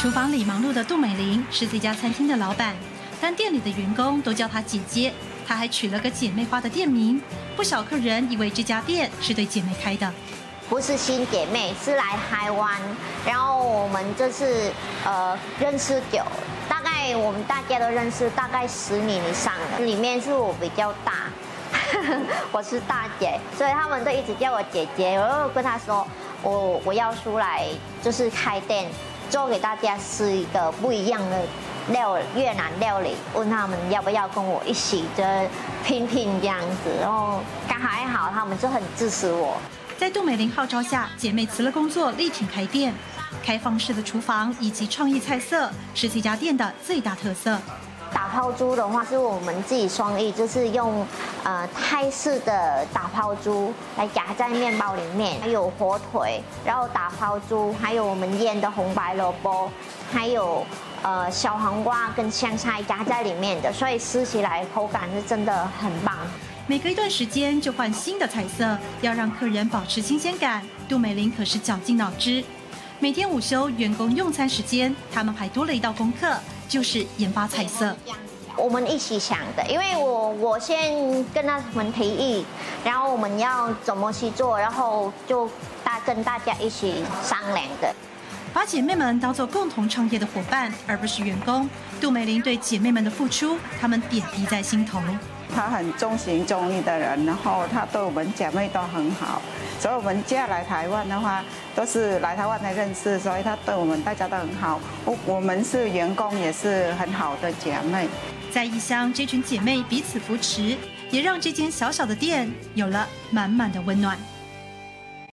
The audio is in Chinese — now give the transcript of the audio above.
厨房里忙碌的杜美玲是这家餐厅的老板，但店里的员工都叫她姐姐。她还取了个姐妹花的店名，不少客人以为这家店是对姐妹开的。不是新姐妹，是来台湾，然后我们就是呃认识久，大概我们大家都认识大概十年以上了。里面是我比较大，我是大姐，所以他们都一直叫我姐姐。我又跟他说，我我要出来就是开店，做给大家吃一个不一样的料越南料理，问他们要不要跟我一起就拼拼这样子，然后刚好还好，他们就很支持我。在杜美玲号召下，姐妹辞了工作，力挺开店。开放式的厨房以及创意菜色是这家店的最大特色。打抛珠的话，是我们自己创意，就是用呃泰式的打抛珠来夹在面包里面，还有火腿，然后打抛珠，还有我们腌的红白萝卜，还有呃小黄瓜跟香菜夹在里面的，所以吃起来口感是真的很棒。每隔一段时间就换新的彩色，要让客人保持新鲜感。杜美玲可是绞尽脑汁。每天午休员工用餐时间，他们还多了一道功课，就是研发彩色。我们一起想的，因为我我先跟他们提议，然后我们要怎么去做，然后就大跟大家一起商量的。把姐妹们当做共同创业的伙伴，而不是员工。杜美玲对姐妹们的付出，她们点滴在心头。他很重情重义的人，然后他对我们姐妹都很好，所以我们接下来台湾的话，都是来台湾才认识，所以他对我们大家都很好。我我们是员工，也是很好的姐妹。在异乡，这群姐妹彼此扶持，也让这间小小的店有了满满的温暖。